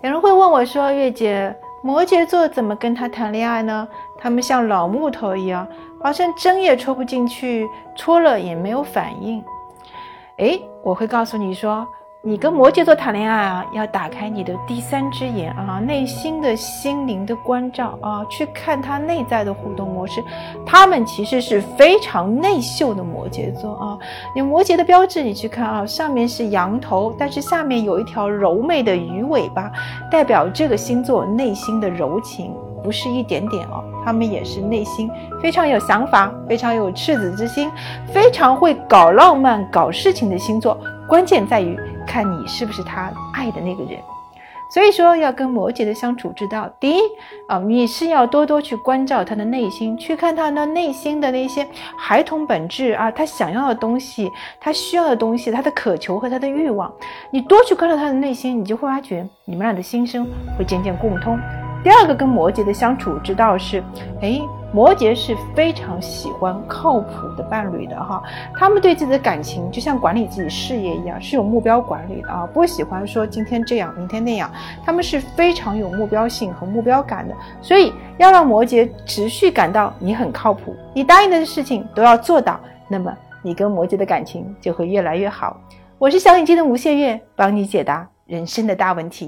有人会问我说：“月姐，摩羯座怎么跟他谈恋爱呢？他们像老木头一样，好像针也戳不进去，戳了也没有反应。”诶，我会告诉你说。你跟摩羯座谈恋爱啊，要打开你的第三只眼啊，内心的心灵的关照啊，去看他内在的互动模式。他们其实是非常内秀的摩羯座啊。你摩羯的标志，你去看啊，上面是羊头，但是下面有一条柔美的鱼尾巴，代表这个星座内心的柔情不是一点点哦，他们也是内心非常有想法、非常有赤子之心、非常会搞浪漫、搞事情的星座。关键在于。看你是不是他爱的那个人，所以说要跟摩羯的相处之道，第一啊，你是要多多去关照他的内心，去看他那内心的那些孩童本质啊，他想要的东西，他需要的东西，他的渴求和他的欲望，你多去关照他的内心，你就会发觉你们俩的心声会渐渐共通。第二个跟摩羯的相处之道是，哎。摩羯是非常喜欢靠谱的伴侣的哈，他们对自己的感情就像管理自己事业一样，是有目标管理的啊，不喜欢说今天这样，明天那样，他们是非常有目标性和目标感的。所以要让摩羯持续感到你很靠谱，你答应的事情都要做到，那么你跟摩羯的感情就会越来越好。我是小眼睛的吴谢月，帮你解答人生的大问题。